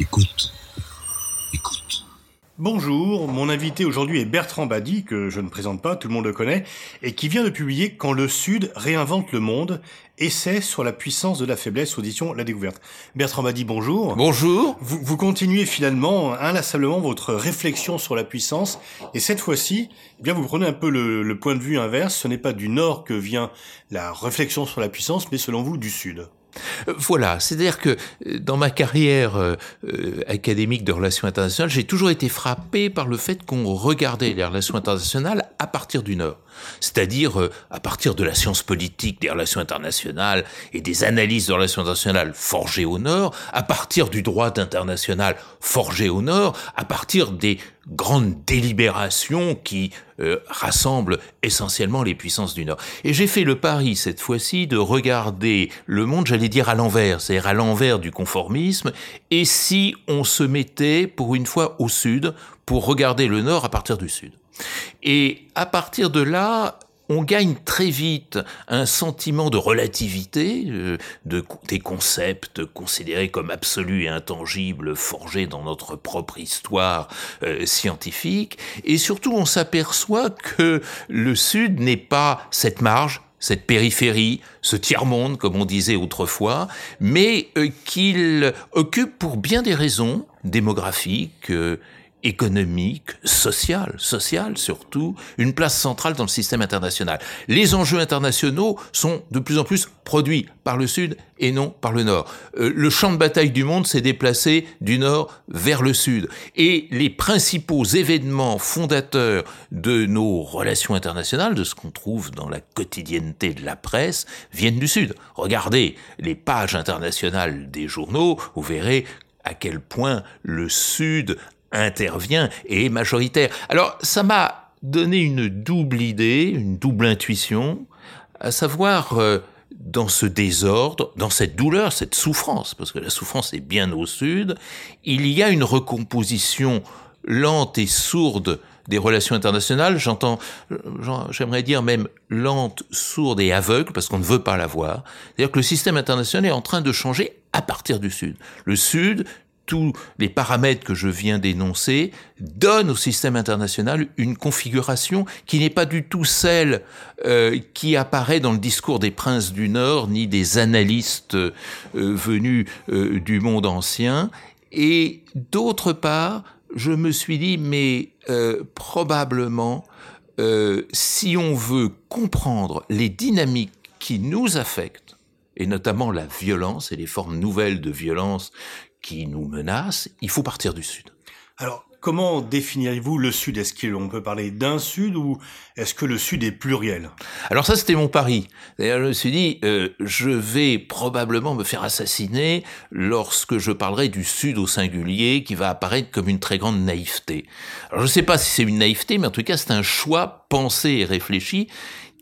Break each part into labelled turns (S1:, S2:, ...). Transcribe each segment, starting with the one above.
S1: Écoute. Écoute.
S2: Bonjour, mon invité aujourd'hui est Bertrand Badi, que je ne présente pas, tout le monde le connaît, et qui vient de publier Quand le Sud réinvente le monde, essai sur la puissance de la faiblesse, audition La Découverte. Bertrand Badi, bonjour.
S3: Bonjour.
S2: Vous, vous continuez finalement inlassablement votre réflexion sur la puissance, et cette fois-ci, eh bien vous prenez un peu le, le point de vue inverse, ce n'est pas du Nord que vient la réflexion sur la puissance, mais selon vous du Sud.
S3: Euh, voilà, c'est-à-dire que euh, dans ma carrière euh, académique de relations internationales, j'ai toujours été frappé par le fait qu'on regardait les relations internationales à partir du Nord, c'est-à-dire à partir de la science politique des relations internationales et des analyses de relations internationales forgées au Nord, à partir du droit international forgé au Nord, à partir des grandes délibérations qui rassemblent essentiellement les puissances du Nord. Et j'ai fait le pari cette fois-ci de regarder le monde, j'allais dire à l'envers, c'est-à-dire à l'envers du conformisme, et si on se mettait pour une fois au sud pour regarder le nord à partir du sud. Et à partir de là, on gagne très vite un sentiment de relativité euh, de, des concepts considérés comme absolus et intangibles, forgés dans notre propre histoire euh, scientifique, et surtout on s'aperçoit que le Sud n'est pas cette marge cette périphérie, ce tiers-monde, comme on disait autrefois, mais euh, qu'il occupe pour bien des raisons démographiques, économique, social, social surtout, une place centrale dans le système international. Les enjeux internationaux sont de plus en plus produits par le Sud et non par le Nord. Euh, le champ de bataille du monde s'est déplacé du Nord vers le Sud. Et les principaux événements fondateurs de nos relations internationales, de ce qu'on trouve dans la quotidienneté de la presse, viennent du Sud. Regardez les pages internationales des journaux, vous verrez à quel point le Sud intervient et est majoritaire. Alors ça m'a donné une double idée, une double intuition, à savoir euh, dans ce désordre, dans cette douleur, cette souffrance, parce que la souffrance est bien au sud, il y a une recomposition lente et sourde des relations internationales, j'entends, j'aimerais dire même lente, sourde et aveugle, parce qu'on ne veut pas la voir. C'est-à-dire que le système international est en train de changer à partir du Sud. Le Sud tous les paramètres que je viens d'énoncer donnent au système international une configuration qui n'est pas du tout celle euh, qui apparaît dans le discours des princes du Nord ni des analystes euh, venus euh, du monde ancien. Et d'autre part, je me suis dit, mais probablement, si on veut comprendre les dynamiques qui nous affectent, et notamment la violence et les formes nouvelles de violence qui nous menace, il faut partir du Sud.
S2: Alors, comment définirez-vous le Sud? Est-ce qu'on peut parler d'un Sud ou est-ce que le Sud est pluriel?
S3: Alors ça, c'était mon pari. D'ailleurs, je me suis dit, euh, je vais probablement me faire assassiner lorsque je parlerai du Sud au singulier qui va apparaître comme une très grande naïveté. Alors je ne sais pas si c'est une naïveté, mais en tout cas, c'est un choix pensé et réfléchi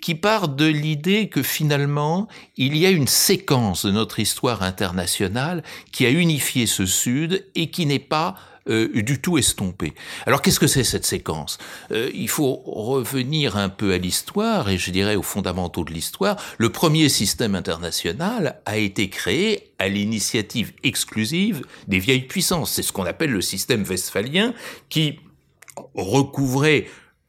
S3: qui part de l'idée que finalement, il y a une séquence de notre histoire internationale qui a unifié ce Sud et qui n'est pas euh, du tout estompée. Alors qu'est-ce que c'est cette séquence? Euh, Il faut revenir un peu à l'histoire et je dirais aux fondamentaux de l'histoire. Le premier système international a été créé à l'initiative exclusive des vieilles puissances. C'est ce qu'on appelle le système westphalien qui recouvrait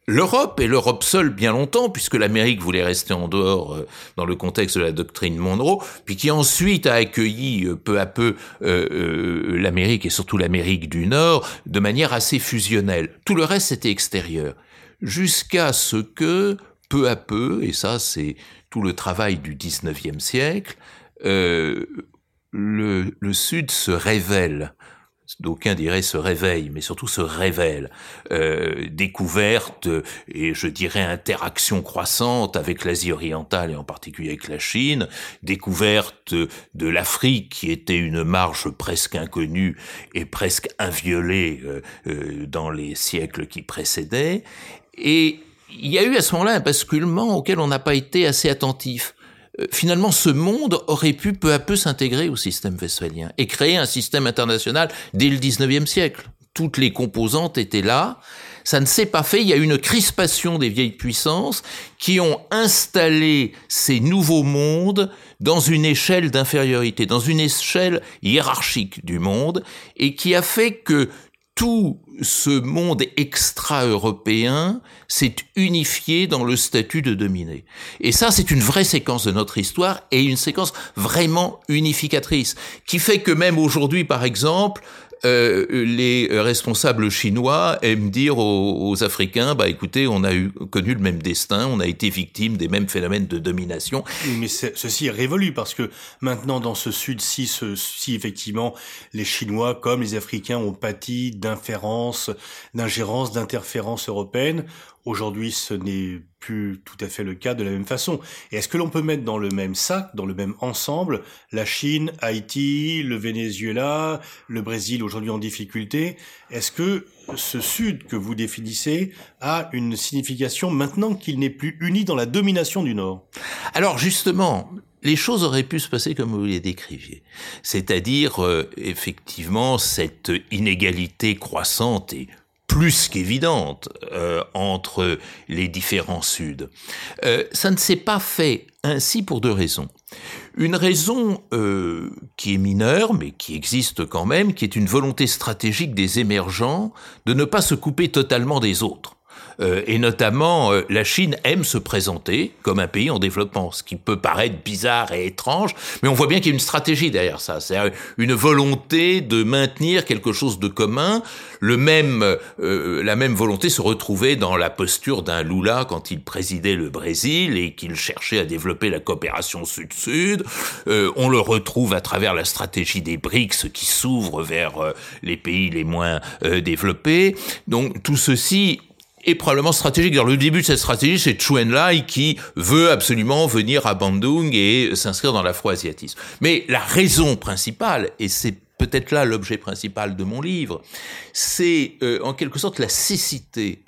S3: l'Europe, et l'Europe seule bien longtemps, puisque l'Amérique voulait rester en dehors euh, dans le contexte de la doctrine Monroe, puis qui ensuite a accueilli euh, peu à peu euh, l'Amérique, et surtout l'Amérique du Nord, de manière assez fusionnelle. Tout le reste était extérieur. Jusqu'à ce que, peu à peu, et ça c'est tout le travail du 19e siècle, le, le Sud se révèle d'aucuns diraient se réveille, mais surtout se révèle. Euh, découverte et je dirais interaction croissante avec l'Asie orientale et en particulier avec la Chine, découverte de l'Afrique qui était une marge presque inconnue et presque inviolée euh, euh, dans les siècles qui précédaient. Et il y a eu à ce moment-là un basculement auquel on n'a pas été assez attentif. Euh, finalement, ce monde aurait pu peu à peu s'intégrer au système westphalien et créer un système international dès le 19e siècle. Toutes les composantes étaient là. Ça ne s'est pas fait. Il y a une crispation des vieilles puissances qui ont installé ces nouveaux mondes dans une échelle d'infériorité, dans une échelle hiérarchique du monde, et qui a fait que tout ce monde extra-européen s'est unifié dans le statut de dominé. Et ça, c'est une vraie séquence de notre histoire et une séquence vraiment unificatrice, qui fait que même aujourd'hui, par exemple, euh, les responsables chinois aiment dire aux, Africains, bah écoutez, on a eu, connu le même destin, on a été victime des mêmes phénomènes de domination.
S2: mais ceci est révolu parce que maintenant dans ce sud-ci, si effectivement les Chinois comme les Africains ont pâti d'inférences, d'ingérences, d'interférences européennes, Aujourd'hui, ce n'est plus tout à fait le cas de la même façon. Et est-ce que l'on peut mettre dans le même sac, dans le même ensemble, la Chine, Haïti, le Venezuela, le Brésil aujourd'hui en difficulté? Est-ce que ce Sud que vous définissez a une signification maintenant qu'il n'est plus uni dans la domination du Nord?
S3: Alors justement, les choses auraient pu se passer comme vous les décriviez. C'est-à-dire, euh, effectivement, cette inégalité croissante et plus qu'évidente euh, entre les différents Suds. Euh, ça ne s'est pas fait ainsi pour deux raisons. Une raison euh, qui est mineure, mais qui existe quand même, qui est une volonté stratégique des émergents de ne pas se couper totalement des autres. Euh, et notamment, euh, la Chine aime se présenter comme un pays en développement, ce qui peut paraître bizarre et étrange, mais on voit bien qu'il y a une stratégie derrière ça. C'est une volonté de maintenir quelque chose de commun. Le même, euh, la même volonté se retrouvait dans la posture d'un Lula quand il présidait le Brésil et qu'il cherchait à développer la coopération sud-sud. on le retrouve à travers la stratégie des BRICS qui s'ouvre vers les pays les moins développés. Donc tout ceci et probablement stratégique. Dans le début de cette stratégie, c'est Chu Enlai qui veut absolument venir à Bandung et s'inscrire dans l'afro-asiatisme. Mais la raison principale, et c'est peut-être là l'objet principal de mon livre, c'est euh, en quelque sorte la cécité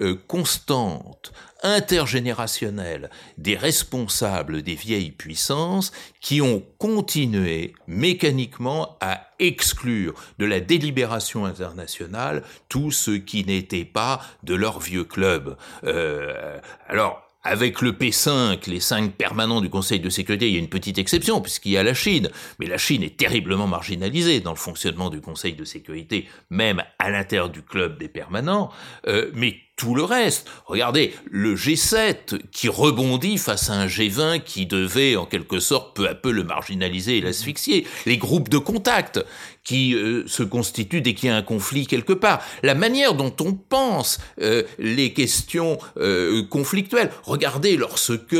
S3: euh, constante intergénérationnelle des responsables des vieilles puissances qui ont continué mécaniquement à exclure de la délibération internationale tout ce qui n'était pas de leur vieux club. Euh, alors, avec le P5, les cinq permanents du Conseil de sécurité, il y a une petite exception puisqu'il y a la Chine. Mais la Chine est terriblement marginalisée dans le fonctionnement du Conseil de sécurité, même à l'intérieur du club des permanents. Euh, mais tout le reste. Regardez, le G7 qui rebondit face à un G20 qui devait en quelque sorte peu à peu le marginaliser et l'asphyxier. Les groupes de contact qui euh, se constituent dès qu'il y a un conflit quelque part. La manière dont on pense euh, les questions euh, conflictuelles. Regardez lorsque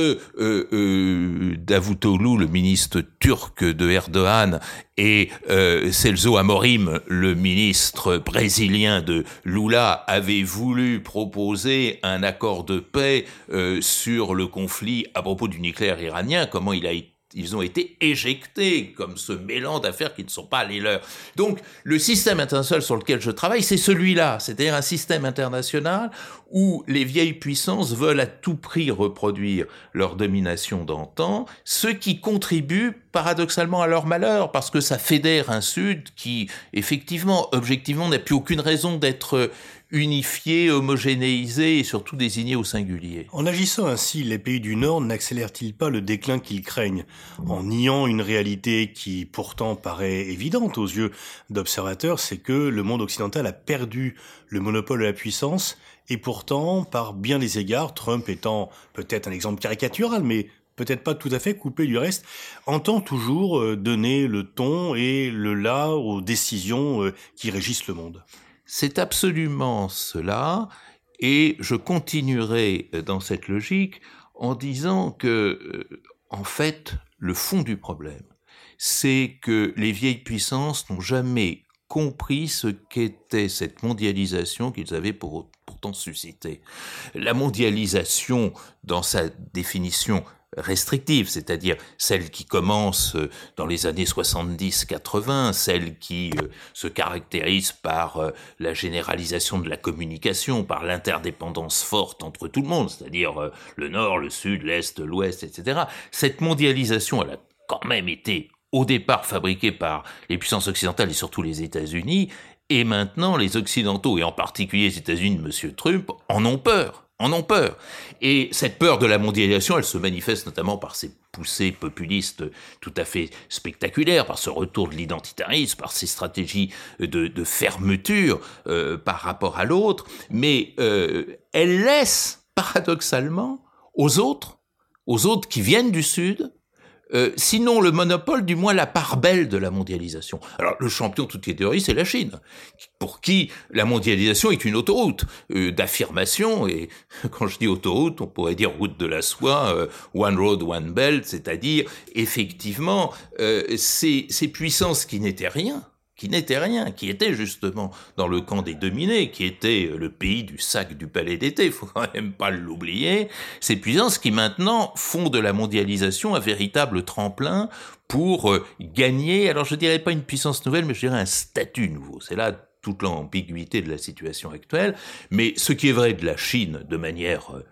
S3: Davutoglu, le ministre turc de Erdogan, et Celso Amorim, le ministre brésilien de Lula, avaient voulu proposer un accord de paix sur le conflit à propos du nucléaire iranien, comment il a été ils ont été éjectés comme ce mélange d'affaires qui ne sont pas les leurs. Donc le système international sur lequel je travaille, c'est celui-là, c'est-à-dire un système international où les vieilles puissances veulent à tout prix reproduire leur domination d'antan, ce qui contribue paradoxalement à leur malheur, parce que ça fédère un Sud qui, effectivement, objectivement, n'a plus aucune raison d'être unifié, homogénéisé et surtout désigné au singulier.
S2: En agissant ainsi, les pays du Nord n'accélèrent-ils pas le déclin qu'ils craignent En niant une réalité qui pourtant paraît évidente aux yeux d'observateurs, c'est que le monde occidental a perdu le monopole de la puissance et pourtant, par bien des égards, Trump étant peut-être un exemple caricatural, mais peut-être pas tout à fait coupé du reste, entend toujours euh, donner le ton et le là aux décisions euh, qui régissent le monde.
S3: C'est absolument cela, et je continuerai dans cette logique en disant que, euh, en fait, le fond du problème, c'est que les vieilles puissances n'ont jamais compris ce qu'était cette mondialisation qu'ils avaient La mondialisation, dans sa définition restrictive, c'est-à-dire celle qui commence euh, dans les années 70-80, celle qui euh, se caractérise par euh, la généralisation de la communication, par l'interdépendance forte entre tout le monde, c'est-à-dire le nord, le sud, l'est, l'ouest, etc. Cette mondialisation, elle a quand même été au départ fabriquée par les puissances occidentales et surtout les États-Unis, Et maintenant, les Occidentaux, et en particulier les États-Unis de M. Trump, en ont peur en ont peur. Et cette peur de la mondialisation, elle se manifeste notamment par ces poussées populistes tout à fait spectaculaires, par ce retour de l'identitarisme, par ces stratégies de, fermeture euh, par rapport à l'autre, mais euh, elle laisse paradoxalement aux autres, aux autres qui viennent du Sud, euh, sinon le monopole, du moins la part belle de la mondialisation. Alors le champion de toutes les théories, c'est la Chine, pour qui la mondialisation est une autoroute euh, d'affirmation, et quand je dis autoroute, on pourrait dire route de la soie, euh, one road, one belt, c'est-à-dire effectivement ces, ces puissances qui n'étaient rien, qui n'était rien, qui était justement dans le camp des dominés, qui était le pays du sac du palais d'été, faut quand même pas l'oublier, ces puissances qui maintenant font de la mondialisation un véritable tremplin pour euh, gagner, alors je dirais pas une puissance nouvelle, mais je dirais un statut nouveau. C'est là toute l'ambiguïté de la situation actuelle, mais ce qui est vrai de la Chine de manière euh,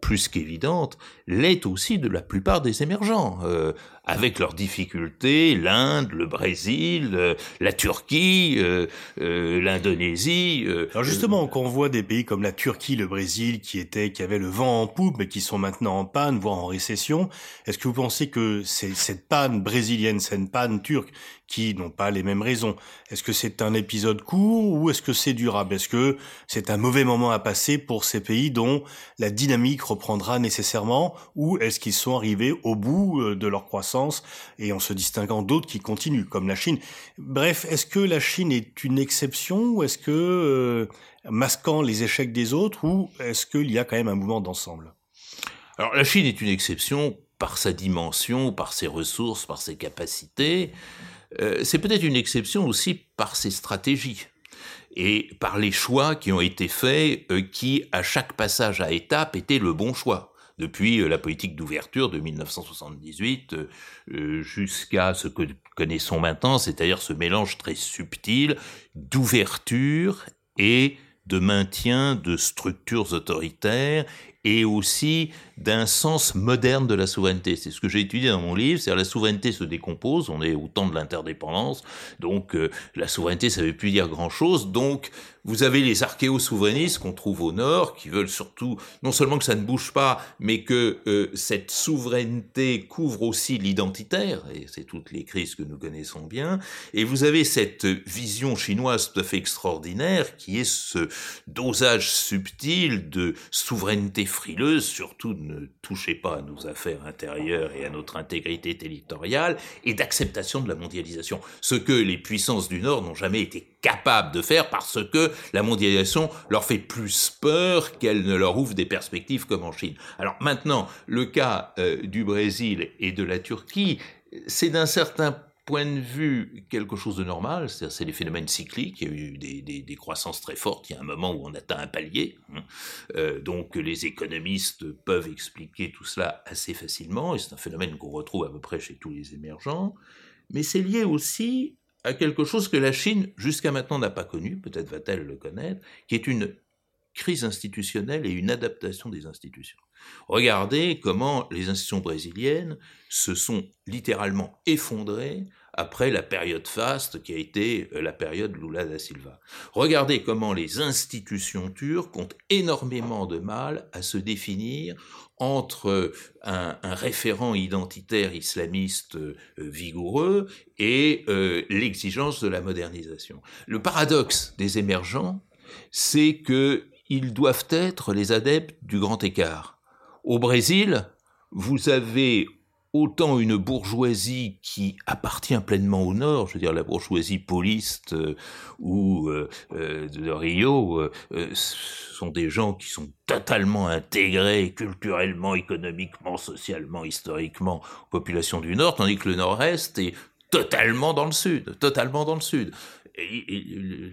S3: plus qu'évidente, l'est aussi de la plupart des émergents. Euh, avec leurs difficultés, l'Inde, le Brésil, euh, la Turquie, euh, l'Indonésie.
S2: Alors justement, quand on voit des pays comme la Turquie, le Brésil, qui étaient, qui avaient le vent en poupe, mais qui sont maintenant en panne, voire en récession, est-ce que vous pensez que c'est cette panne brésilienne, cette panne turque, qui n'ont pas les mêmes raisons, est-ce que c'est un épisode court ou est-ce que c'est durable? Est-ce que c'est un mauvais moment à passer pour ces pays dont la dynamique reprendra nécessairement, ou est-ce qu'ils sont arrivés au bout de leur croissance et en se distinguant d'autres qui continuent, comme la Chine. Bref, est-ce que la Chine est une exception ou est-ce que euh, masquant les échecs des autres ou est-ce qu'il y a quand même un mouvement d'ensemble?
S3: Alors la Chine est une exception par sa dimension, par ses ressources, par ses capacités. Euh, c'est peut-être une exception aussi par ses stratégies et par les choix qui ont été faits, euh, qui à chaque passage à étape étaient le bon choix. Depuis euh, la politique d'ouverture de 1978 euh, jusqu'à ce que connaissons maintenant, c'est-à-dire ce mélange très subtil d'ouverture et de maintien de structures autoritaires et aussi d'un sens moderne de la souveraineté. C'est ce que j'ai étudié dans mon livre, c'est-à-dire la souveraineté se décompose, on est au temps de l'interdépendance, donc la souveraineté ça veut plus dire grand-chose, donc vous avez les archéo-souverainistes qu'on trouve au nord, qui veulent surtout, non seulement que ça ne bouge pas, mais que euh, cette souveraineté couvre aussi l'identitaire, et c'est toutes les crises que nous connaissons bien, et vous avez cette vision chinoise tout à fait extraordinaire, qui est ce dosage subtil de souveraineté frileuse, surtout ne touchez pas à nos affaires intérieures et à notre intégrité territoriale, et d'acceptation de la mondialisation, ce que les puissances du Nord n'ont jamais été capables de faire parce que la mondialisation leur fait plus peur qu'elle ne leur ouvre des perspectives comme en Chine. Alors maintenant, le cas euh, du Brésil et de la Turquie, c'est d'un certain point de vue quelque chose de normal, c'est des phénomènes cycliques, il y a eu des, croissances très fortes, il y a un moment où on atteint un palier, hein. euh, donc les économistes peuvent expliquer tout cela assez facilement, et c'est un phénomène qu'on retrouve à peu près chez tous les émergents, mais c'est lié aussi à quelque chose que la Chine jusqu'à maintenant n'a pas connu, peut-être va-t-elle le connaître, qui est une crise institutionnelle et une adaptation des institutions. Regardez comment les institutions brésiliennes se sont littéralement effondrées après la période faste qui a été euh, la période Lula da Silva. Regardez comment les institutions turques ont énormément de mal à se définir entre un, référent identitaire islamiste euh, vigoureux et euh, l'exigence de la modernisation. Le paradoxe des émergents, c'est qu'ils doivent être les adeptes du grand écart. Au Brésil, vous avez autant une bourgeoisie qui appartient pleinement au Nord, je veux dire la bourgeoisie pauliste euh, ou euh, euh, de Rio, sont des gens qui sont totalement intégrés culturellement, économiquement, socialement, historiquement aux populations du Nord, tandis que le Nord-Est est totalement dans le Sud, totalement dans le Sud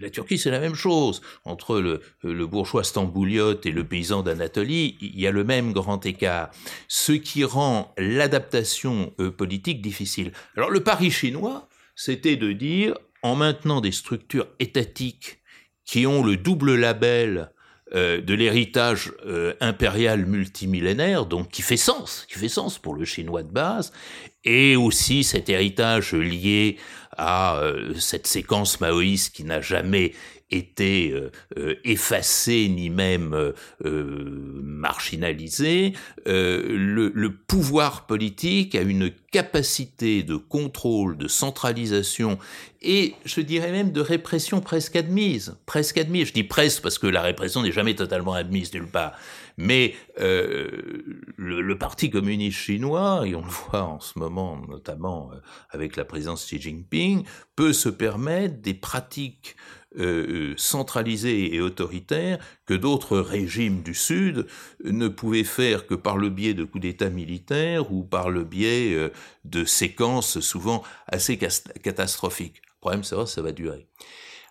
S3: la Turquie, c'est la même chose. Entre le, bourgeois stambouliote et le paysan d'Anatolie, il y a le même grand écart. Ce qui rend l'adaptation euh, politique difficile. Alors le pari chinois, c'était de dire, en maintenant des structures étatiques qui ont le double label euh, de l'héritage euh, impérial multimillénaire, donc qui fait sens, qui fait sens pour le chinois de base, et aussi cet héritage lié à euh, cette séquence maoïste qui n'a jamais été euh, euh, effacé ni même euh, marginalisé, le, le, pouvoir politique a une capacité de contrôle, de centralisation et je dirais même de répression presque admise, presque admise. Je dis presque parce que la répression n'est jamais totalement admise nulle part. Mais euh, le, le, Parti communiste chinois, et on le voit en ce moment notamment avec la présidence Xi Jinping, peut se permettre des pratiques euh, centralisé et autoritaire que d'autres régimes du Sud ne pouvaient faire que par le biais de coups d'État militaires ou par le biais euh, de séquences souvent assez catastrophiques. Le problème, c'est ça va durer.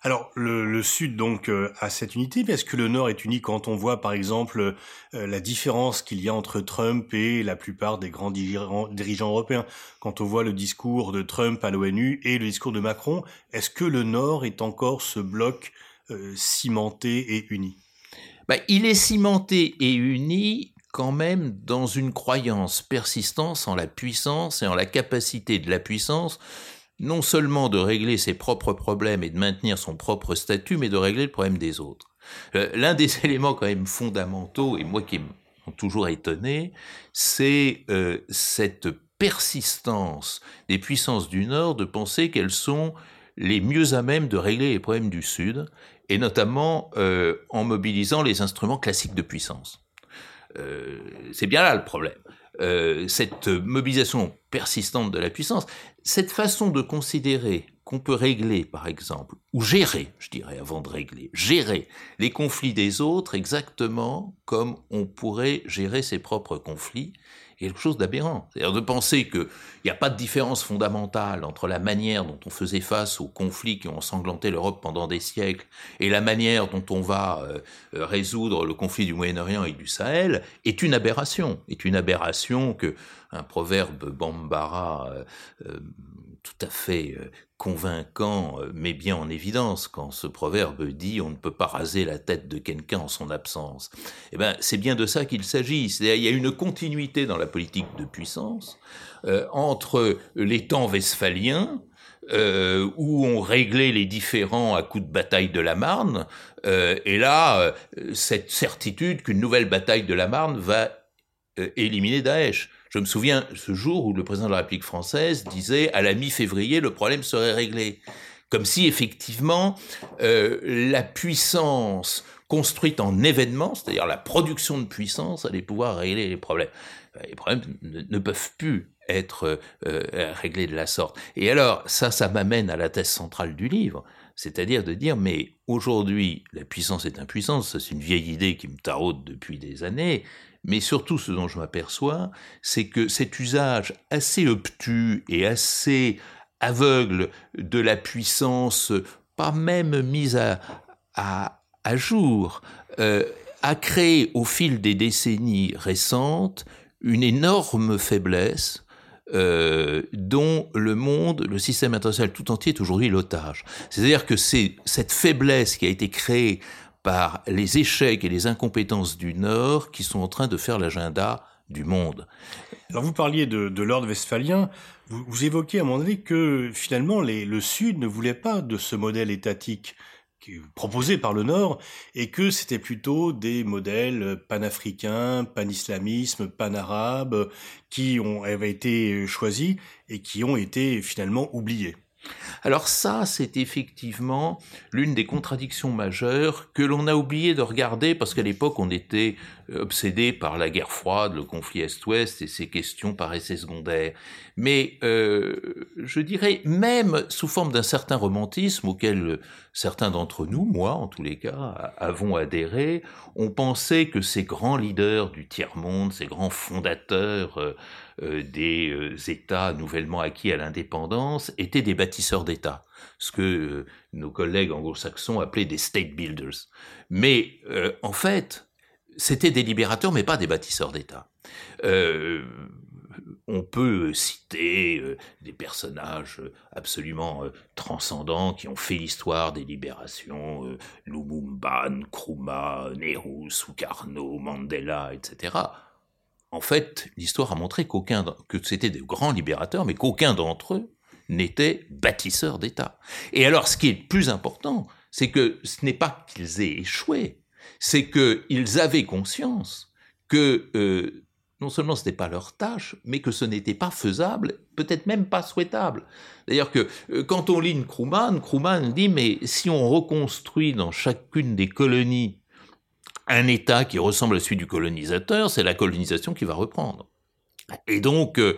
S2: Alors le, Sud donc euh, a cette unité, mais est-ce que le Nord est uni quand on voit par exemple euh, la différence qu'il y a entre Trump et la plupart des grands dirigeants, européens? Quand on voit le discours de Trump à l'ONU et le discours de Macron, est-ce que le Nord est encore ce bloc euh, cimenté et uni?
S3: Bah, Il est cimenté et uni quand même dans une croyance persistante en la puissance et en la capacité de la puissance non seulement de régler ses propres problèmes et de maintenir son propre statut, mais de régler le problème des autres. Euh, l'un des éléments quand même fondamentaux, et moi qui m'ont toujours étonné, c'est euh, cette persistance des puissances du Nord de penser qu'elles sont les mieux à même de régler les problèmes du Sud, et notamment euh, en mobilisant les instruments classiques de puissance. C'est bien là le problème. Euh, cette mobilisation persistante de la puissance, cette façon de considérer qu'on peut régler, par exemple, ou gérer, je dirais, avant de régler, gérer les conflits des autres exactement comme on pourrait gérer ses propres conflits, quelque chose d'aberrant. C'est-à-dire de penser qu'il n'y a pas de différence fondamentale entre la manière dont on faisait face aux conflits qui ont ensanglanté l'Europe pendant des siècles et la manière dont on va euh, euh, résoudre le conflit du Moyen-Orient et du Sahel est une aberration. Est une aberration que un proverbe bambara euh, tout à fait euh, convaincant, euh, mais bien en évidence quand ce proverbe dit on ne peut pas raser la tête de quelqu'un en son absence. Eh ben, c'est bien de ça qu'il s'agit. Il y a une continuité dans la politique de puissance euh, entre les temps westphaliens, où on réglait les différends à coups de bataille de la Marne, et là, cette certitude qu'une nouvelle bataille de la Marne va éliminer Daesh. Je me souviens ce jour où le président de la République française disait à la mi-février le problème serait réglé. Comme si effectivement euh, la puissance construite en événement, c'est-à-dire la production de puissance, allait pouvoir régler les problèmes. Les problèmes ne, peuvent plus être euh, réglés de la sorte. Et alors, ça, ça m'amène à la thèse centrale du livre, c'est-à-dire de dire, mais aujourd'hui, la puissance est impuissance, c'est une vieille idée qui me taraude depuis des années, mais surtout, ce dont je m'aperçois, c'est que cet usage assez obtus et assez aveugle de la puissance, pas même mise à, jour, euh, a créé au fil des décennies récentes une énorme faiblesse euh, dont le monde, le système international tout entier est aujourd'hui l'otage. C'est-à-dire que c'est cette faiblesse qui a été créée par les échecs et les incompétences du Nord qui sont en train de faire l'agenda du monde.
S2: Alors vous parliez de, l'ordre westphalien, vous, évoquez à moment donné que finalement le Sud ne voulait pas de ce modèle étatique proposé par le Nord et que c'était plutôt des modèles panafricains, panislamisme, panarabe qui ont, avaient été choisis et qui ont été finalement oubliés.
S3: Alors ça, c'est effectivement l'une des contradictions majeures que l'on a oublié de regarder parce qu'à l'époque, on était obsédé par la guerre froide, le conflit Est-Ouest, et ces questions paraissaient secondaires. Mais euh, je dirais, même sous forme d'un certain romantisme auquel certains d'entre nous, moi en tous les cas, avons adhéré, on pensait que ces grands leaders du tiers-monde, ces grands fondateurs euh, des euh, États nouvellement acquis à l'indépendance, étaient des bâtisseurs d'États, ce que euh, nos collègues anglo-saxons appelaient des state builders. Mais en fait, c'était des libérateurs, mais pas des bâtisseurs d'État. Euh, on peut citer euh, des personnages absolument transcendants qui ont fait l'histoire des libérations, Lumumba, Nkrumah, Nehru, Sukarno, Mandela, etc. En fait, l'histoire a montré qu'aucun, que c'était de grands libérateurs, mais qu'aucun d'entre eux n'était bâtisseur d'État. Et alors, ce qui est le plus important, c'est que ce n'est pas qu'ils aient échoué, c'est qu'ils avaient conscience que euh, non seulement ce n'était pas leur tâche, mais que ce n'était pas faisable, peut-être même pas souhaitable. D'ailleurs que euh, quand on lit Nkrumah, Nkrumah dit mais si on reconstruit dans chacune des colonies un État qui ressemble à celui du colonisateur, c'est la colonisation qui va reprendre. Et donc euh,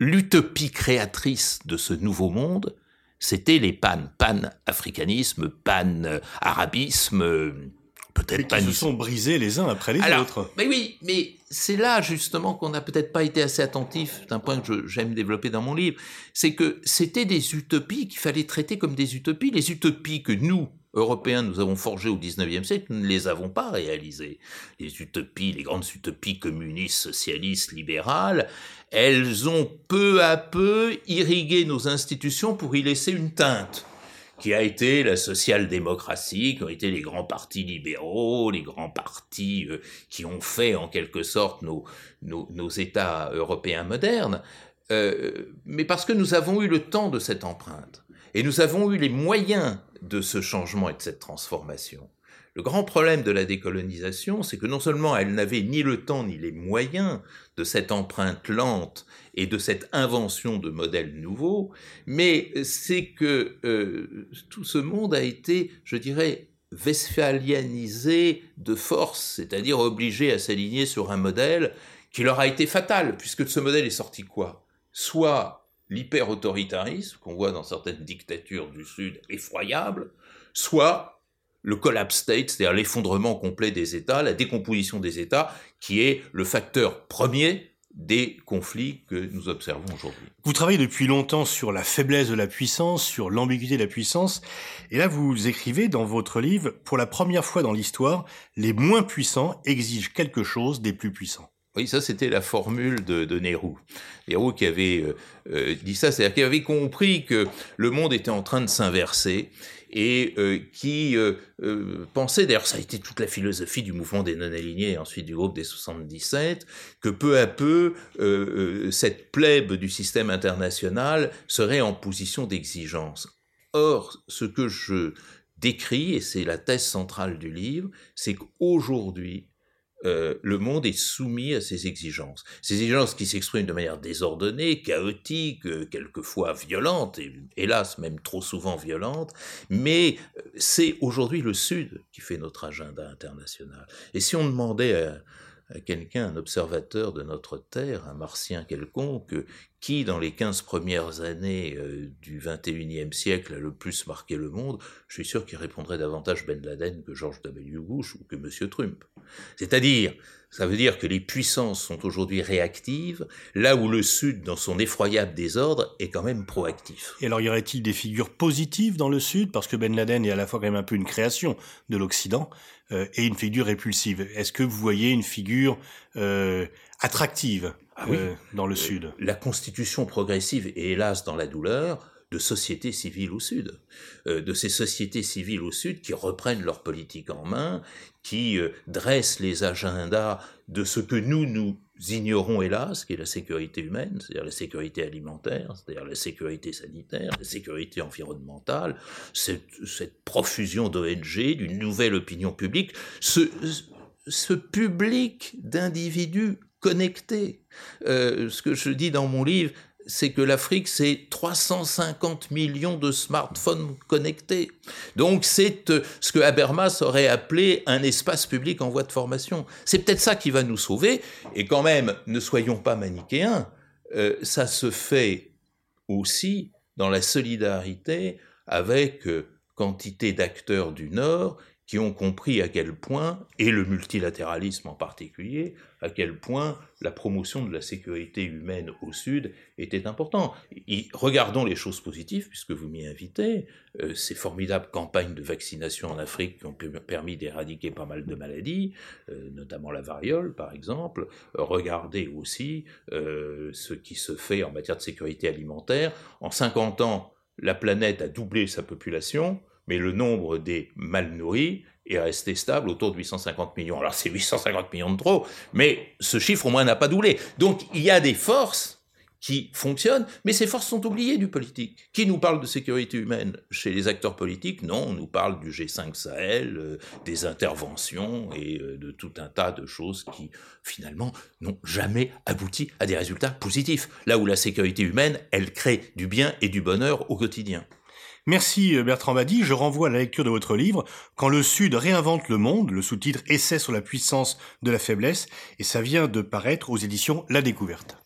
S3: l'utopie créatrice de ce nouveau monde, c'était les pan, pan-africanisme, pan-arabisme, peut-être
S2: pas. Ils se sont brisés les uns après les autres.
S3: Mais oui, mais c'est là justement qu'on n'a peut-être pas été assez attentif, d'un point que j'aime développer dans mon livre, c'est que c'était des utopies qu'il fallait traiter comme des utopies. Les utopies que nous, Européens, nous avons forgées au XIXe siècle, nous ne les avons pas réalisées. Les utopies, les grandes utopies communistes, socialistes, libérales, elles ont peu à peu irrigué nos institutions pour y laisser une teinte qui a été la social-démocratie, qui ont été les grands partis libéraux, les grands partis euh, qui ont fait en quelque sorte nos, nos, États européens modernes, euh, mais parce que nous avons eu le temps de cette empreinte, et nous avons eu les moyens de ce changement et de cette transformation. Le grand problème de la décolonisation, c'est que non seulement elle n'avait ni le temps ni les moyens de cette empreinte lente et de cette invention de modèles nouveaux, mais c'est que euh, tout ce monde a été, je dirais, westphalianisé de force, c'est-à-dire obligé à s'aligner sur un modèle qui leur a été fatal, puisque de ce modèle est sorti quoi? Soit l'hyper-autoritarisme qu'on voit dans certaines dictatures du Sud effroyables, soit le collapse state, c'est-à-dire l'effondrement complet des États, la décomposition des États, qui est le facteur premier des conflits que nous observons aujourd'hui.
S2: Vous travaillez depuis longtemps sur la faiblesse de la puissance, sur l'ambiguïté de la puissance, et là vous écrivez dans votre livre, pour la première fois dans l'histoire, les moins puissants exigent quelque chose des plus puissants.
S3: Oui, ça c'était la formule de, de Nehru. Nehru qui avait euh, euh, dit ça, c'est-à-dire qu'il avait compris que le monde était en train de s'inverser et euh, qui euh, euh, pensait, d'ailleurs ça a été toute la philosophie du mouvement des non-alignés et ensuite du groupe des 77, que peu à peu cette plèbe du système international serait en position d'exigence. Or, ce que je décris, et c'est la thèse centrale du livre, c'est qu'aujourd'hui, euh, le monde est soumis à ces exigences. Ces exigences qui s'expriment de manière désordonnée, chaotique, euh, quelquefois violente, et hélas même trop souvent violente, mais euh, c'est aujourd'hui le Sud qui fait notre agenda international. Et si on demandait à, à quelqu'un, un observateur de notre Terre, un martien quelconque, qui dans les 15 premières années euh, du 21e siècle a le plus marqué le monde, je suis sûr qu'il répondrait davantage Ben Laden que George W. Bush ou que M. Trump. C'est-à-dire, ça veut dire que les puissances sont aujourd'hui réactives, là où le Sud, dans son effroyable désordre, est quand même proactif.
S2: Et alors, y aurait-il des figures positives dans le Sud? Parce que Ben Laden est à la fois quand même un peu une création de l'Occident, euh, et une figure répulsive. Est-ce que vous voyez une figure euh, attractive? Ah euh, dans le Sud.
S3: La constitution progressive et hélas dans la douleur de sociétés civiles au Sud, de ces sociétés civiles au Sud qui reprennent leur politique en main, qui dressent les agendas de ce que nous, nous ignorons hélas, qui est la sécurité humaine, c'est-à-dire la sécurité alimentaire, c'est-à-dire la sécurité sanitaire, la sécurité environnementale, cette, cette profusion d'ONG, d'une nouvelle opinion publique, ce, ce public d'individus connectés. Euh, ce que je dis dans mon livre, c'est que l'Afrique, c'est 350 millions de smartphones connectés. Donc c'est euh, ce que Habermas aurait appelé un espace public en voie de formation. C'est peut-être ça qui va nous sauver. Et quand même, ne soyons pas manichéens, euh, ça se fait aussi dans la solidarité avec quantité d'acteurs du Nord qui ont compris à quel point, et le multilatéralisme en particulier, à quel point la promotion de la sécurité humaine au Sud était importante. regardons les choses positives, puisque vous m'y invitez, euh, ces formidables campagnes de vaccination en Afrique qui ont permis d'éradiquer pas mal de maladies, euh, notamment la variole par exemple. regardez aussi euh, ce qui se fait en matière de sécurité alimentaire. En 50 ans, la planète a doublé sa population, mais le nombre des mal nourris est resté stable autour de 850 millions. Alors c'est 850 millions de trop, mais ce chiffre au moins n'a pas doublé. Donc il y a des forces qui fonctionnent, mais ces forces sont oubliées du politique. Qui nous parle de sécurité humaine Chez les acteurs politiques, non, on nous parle du G5 Sahel, euh, des interventions et euh, de tout un tas de choses qui, finalement, n'ont jamais abouti à des résultats positifs. Là où la sécurité humaine, elle crée du bien et du bonheur au quotidien.
S2: Merci euh, Bertrand Badi, je renvoie à la lecture de votre livre Quand le Sud réinvente le monde, le sous-titre Essai sur la puissance de la faiblesse, et ça vient de paraître aux éditions La Découverte.